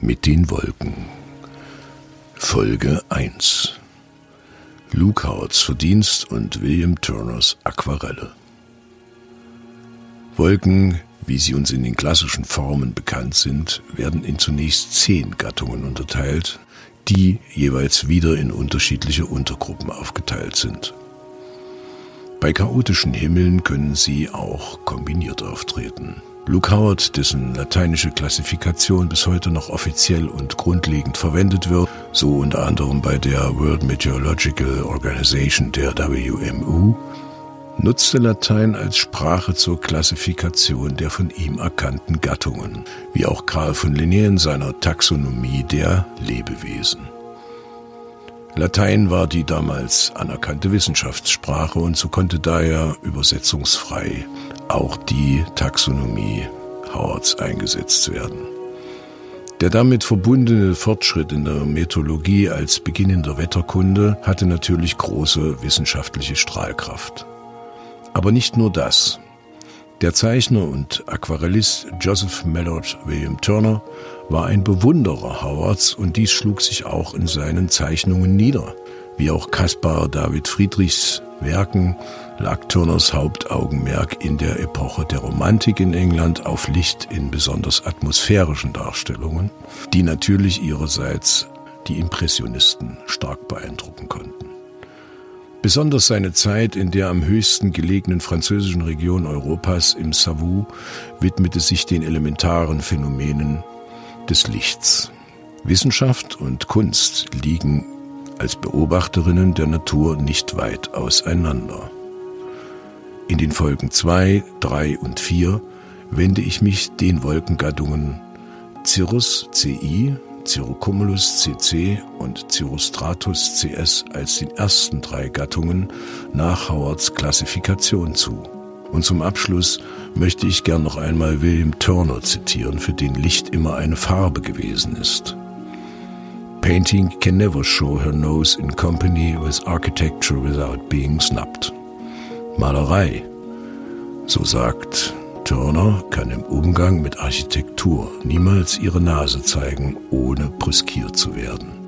mit den Wolken. Folge 1 Luke Howards Verdienst und William Turners Aquarelle. Wolken, wie sie uns in den klassischen Formen bekannt sind, werden in zunächst zehn Gattungen unterteilt, die jeweils wieder in unterschiedliche Untergruppen aufgeteilt sind. Bei chaotischen Himmeln können sie auch kombiniert auftreten. Luke Howard, dessen lateinische Klassifikation bis heute noch offiziell und grundlegend verwendet wird, so unter anderem bei der World Meteorological Organization der WMU, nutzte Latein als Sprache zur Klassifikation der von ihm erkannten Gattungen, wie auch Karl von Linné in seiner Taxonomie der Lebewesen. Latein war die damals anerkannte Wissenschaftssprache und so konnte daher übersetzungsfrei auch die Taxonomie Howards eingesetzt werden. Der damit verbundene Fortschritt in der Methodologie als beginnender Wetterkunde hatte natürlich große wissenschaftliche Strahlkraft. Aber nicht nur das. Der Zeichner und Aquarellist Joseph Mallord William Turner war ein Bewunderer Howards und dies schlug sich auch in seinen Zeichnungen nieder. Wie auch Caspar David Friedrichs Werken lag Turners Hauptaugenmerk in der Epoche der Romantik in England auf Licht in besonders atmosphärischen Darstellungen, die natürlich ihrerseits die Impressionisten stark beeindrucken konnten. Besonders seine Zeit in der am höchsten gelegenen französischen Region Europas im Savou widmete sich den elementaren Phänomenen des Lichts. Wissenschaft und Kunst liegen als Beobachterinnen der Natur nicht weit auseinander. In den Folgen 2, 3 und 4 wende ich mich den Wolkengattungen Cirrus CI, Cirrocumulus CC und Cirrostratus CS als den ersten drei Gattungen nach Howards Klassifikation zu. Und zum Abschluss möchte ich gern noch einmal William Turner zitieren, für den Licht immer eine Farbe gewesen ist. Painting can never show her nose in company with architecture without being snubbed. Malerei, so sagt Turner, kann im Umgang mit Architektur niemals ihre Nase zeigen, ohne brüskiert zu werden.